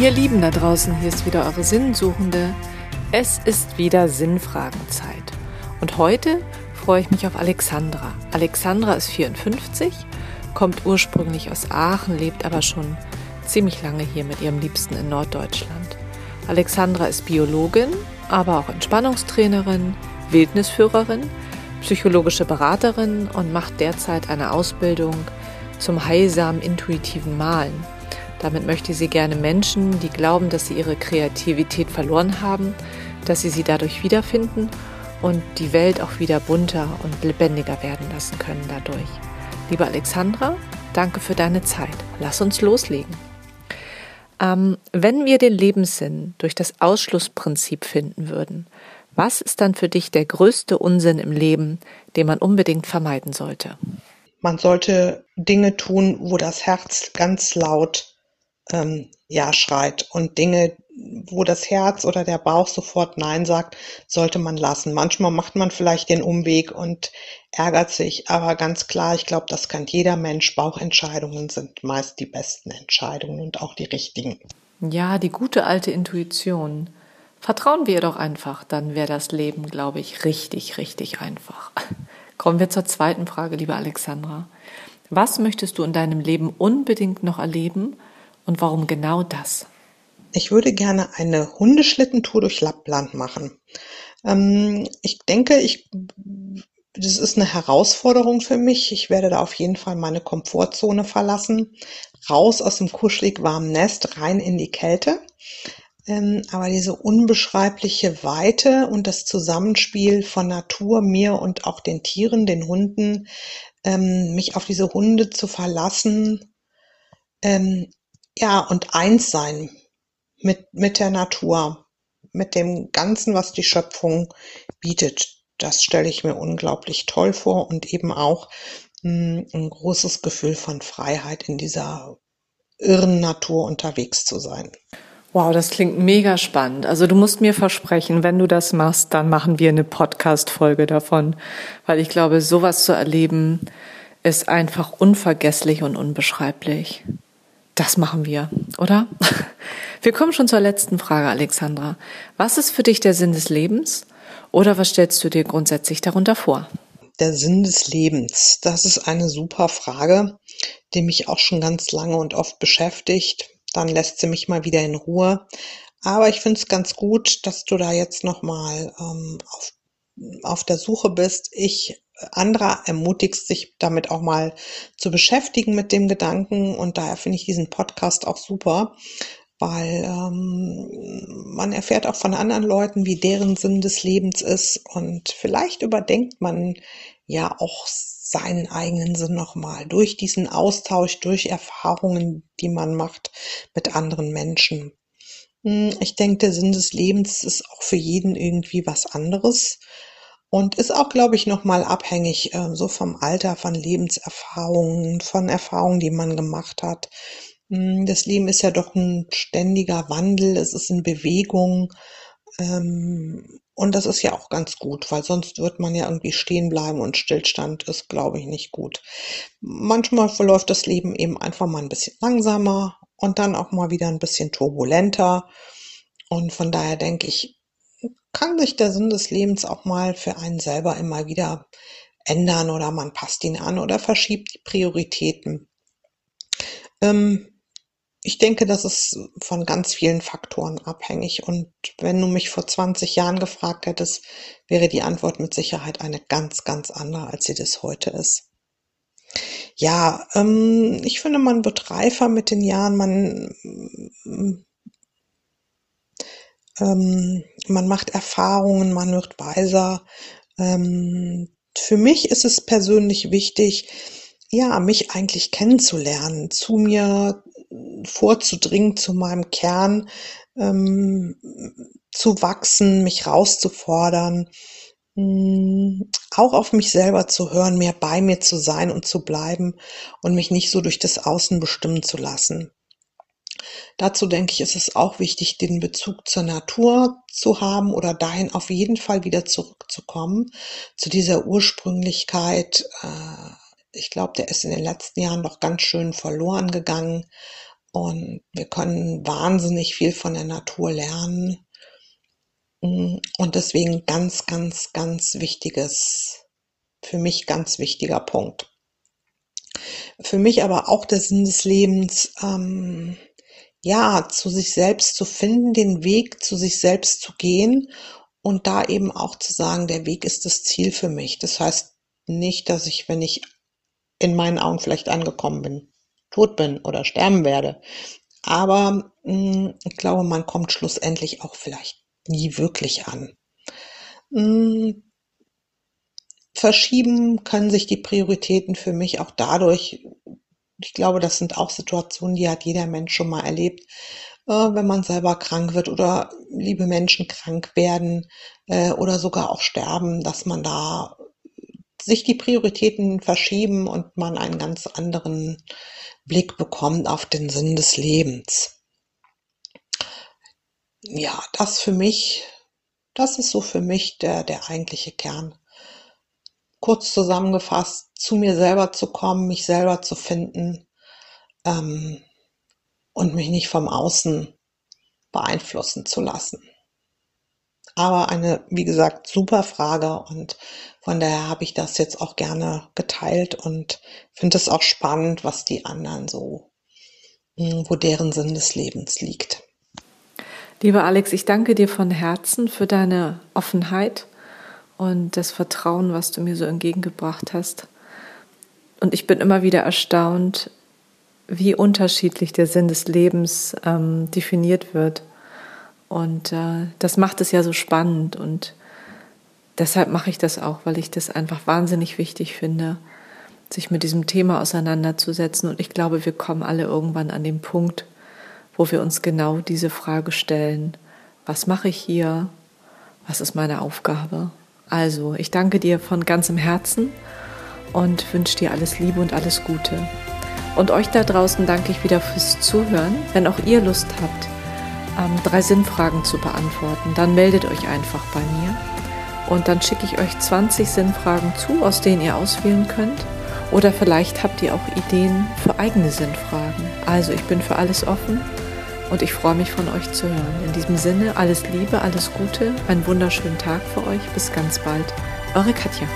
Ihr Lieben da draußen, hier ist wieder eure Sinnsuchende. Es ist wieder Sinnfragenzeit. Und heute freue ich mich auf Alexandra. Alexandra ist 54, kommt ursprünglich aus Aachen, lebt aber schon ziemlich lange hier mit ihrem Liebsten in Norddeutschland. Alexandra ist Biologin, aber auch Entspannungstrainerin, Wildnisführerin, psychologische Beraterin und macht derzeit eine Ausbildung zum heilsamen intuitiven Malen. Damit möchte sie gerne Menschen, die glauben, dass sie ihre Kreativität verloren haben, dass sie sie dadurch wiederfinden und die Welt auch wieder bunter und lebendiger werden lassen können dadurch. Liebe Alexandra, danke für deine Zeit. Lass uns loslegen. Ähm, wenn wir den Lebenssinn durch das Ausschlussprinzip finden würden, was ist dann für dich der größte Unsinn im Leben, den man unbedingt vermeiden sollte? Man sollte Dinge tun, wo das Herz ganz laut ähm, ja schreit und Dinge, wo das Herz oder der Bauch sofort Nein sagt, sollte man lassen. Manchmal macht man vielleicht den Umweg und ärgert sich, aber ganz klar, ich glaube, das kann jeder Mensch. Bauchentscheidungen sind meist die besten Entscheidungen und auch die richtigen. Ja, die gute alte Intuition. Vertrauen wir ihr doch einfach, dann wäre das Leben, glaube ich, richtig, richtig einfach. Kommen wir zur zweiten Frage, liebe Alexandra. Was möchtest du in deinem Leben unbedingt noch erleben und warum genau das? Ich würde gerne eine Hundeschlittentour durch Lappland machen. Ähm, ich denke, ich, das ist eine Herausforderung für mich. Ich werde da auf jeden Fall meine Komfortzone verlassen. Raus aus dem kuschelig warmen Nest, rein in die Kälte. Ähm, aber diese unbeschreibliche Weite und das Zusammenspiel von Natur, mir und auch den Tieren, den Hunden, ähm, mich auf diese Hunde zu verlassen, ähm, ja, und eins sein mit, mit der Natur, mit dem Ganzen, was die Schöpfung bietet. Das stelle ich mir unglaublich toll vor und eben auch mh, hm, ein großes Gefühl von Freiheit in dieser irren Natur unterwegs zu sein. Wow, das klingt mega spannend. Also du musst mir versprechen, wenn du das machst, dann machen wir eine Podcast-Folge davon, weil ich glaube, sowas zu erleben ist einfach unvergesslich und unbeschreiblich. Das machen wir, oder? Wir kommen schon zur letzten Frage, Alexandra. Was ist für dich der Sinn des Lebens oder was stellst du dir grundsätzlich darunter vor? Der Sinn des Lebens, das ist eine super Frage, die mich auch schon ganz lange und oft beschäftigt. Dann lässt sie mich mal wieder in Ruhe. Aber ich finde es ganz gut, dass du da jetzt nochmal ähm, auf, auf der Suche bist. Ich anderer ermutigst, sich damit auch mal zu beschäftigen mit dem Gedanken. Und daher finde ich diesen Podcast auch super, weil ähm, man erfährt auch von anderen Leuten, wie deren Sinn des Lebens ist. Und vielleicht überdenkt man ja auch seinen eigenen Sinn nochmal durch diesen Austausch, durch Erfahrungen, die man macht mit anderen Menschen. Hm, ich denke, der Sinn des Lebens ist auch für jeden irgendwie was anderes. Und ist auch, glaube ich, nochmal abhängig äh, so vom Alter, von Lebenserfahrungen, von Erfahrungen, die man gemacht hat. Hm, das Leben ist ja doch ein ständiger Wandel, es ist in Bewegung. Ähm, und das ist ja auch ganz gut, weil sonst wird man ja irgendwie stehen bleiben und Stillstand ist, glaube ich, nicht gut. Manchmal verläuft das Leben eben einfach mal ein bisschen langsamer und dann auch mal wieder ein bisschen turbulenter. Und von daher denke ich, kann sich der Sinn des Lebens auch mal für einen selber immer wieder ändern oder man passt ihn an oder verschiebt die Prioritäten. Ähm, ich denke, das ist von ganz vielen Faktoren abhängig. Und wenn du mich vor 20 Jahren gefragt hättest, wäre die Antwort mit Sicherheit eine ganz, ganz andere, als sie das heute ist. Ja, ähm, ich finde, man wird reifer mit den Jahren. Man ähm, man macht Erfahrungen, man wird weiser. Ähm, für mich ist es persönlich wichtig, ja, mich eigentlich kennenzulernen, zu mir vorzudringen, zu meinem Kern ähm, zu wachsen, mich rauszufordern, mh, mm, auch auf mich selber zu hören, mehr bei mir zu sein und zu bleiben und mich nicht so durch das Außen bestimmen zu lassen. Dazu denke ich, ist es auch wichtig, den Bezug zur Natur zu haben oder dahin auf jeden Fall wieder zurückzukommen, zu dieser Ursprünglichkeit. Äh, ich glaube, der ist in den letzten Jahren noch ganz schön verloren gegangen. und wir können wahnsinnig viel von der Natur lernen. Und deswegen ganz, ganz, ganz wichtiges, für mich ganz wichtiger Punkt. Für mich aber auch der Sinn des Lebens, ähm, ja, zu sich selbst zu finden, den Weg zu sich selbst zu gehen und da eben auch zu sagen, der Weg ist das Ziel für mich. Das heißt nicht, dass ich, wenn ich in meinen Augen vielleicht angekommen bin, tot bin oder sterben werde. Aber mh, hm, ich glaube, man kommt schlussendlich auch vielleicht nie wirklich an. Mh, hm, verschieben können sich die Prioritäten für mich auch dadurch, ich glaube, das sind auch Situationen, die hat jeder Mensch schon mal erlebt, äh, wenn man selber krank wird oder liebe Menschen krank werden äh, oder sogar auch sterben, dass man da sich die Prioritäten verschieben und man einen ganz anderen Blick bekommt auf den Sinn des Lebens. Ja, das für mich, das ist so für mich der, der eigentliche Kern. Kurz zusammengefasst, zu mir selber zu kommen, mich selber zu finden ähm, und mich nicht vom Außen beeinflussen zu lassen. Aber eine, wie gesagt, super Frage und von daher habe ich das jetzt auch gerne geteilt und finde es auch spannend, was die anderen so, hm, wo deren Sinn des Lebens liegt. Lieber Alex, ich danke dir von Herzen für deine Offenheit und das Vertrauen, was du mir so entgegengebracht hast. Und ich bin immer wieder erstaunt, wie unterschiedlich der Sinn des Lebens ähm, definiert wird. Und äh, das macht es ja so spannend und deshalb mache ich das auch, weil ich das einfach wahnsinnig wichtig finde, sich mit diesem Thema auseinanderzusetzen. Und ich glaube, wir kommen alle irgendwann an den Punkt, wo wir uns genau diese Frage stellen. Was mache ich hier? Was ist meine Aufgabe? Also, ich danke dir von ganzem Herzen und wünsche dir alles Liebe und alles Gute. Und euch da draußen danke ich wieder fürs Zuhören. Wenn auch ihr Lust habt, ähm, drei Sinnfragen zu beantworten, dann meldet euch einfach bei mir und dann schicke ich euch 20 Sinnfragen zu, aus denen ihr auswählen könnt. Oder vielleicht habt ihr auch Ideen für eigene Sinnfragen. Also ich bin für alles offen und ich freue mich von euch zu hören. In diesem Sinne, alles Liebe, alles Gute, einen wunderschönen Tag für euch. Bis ganz bald. Eure Katja.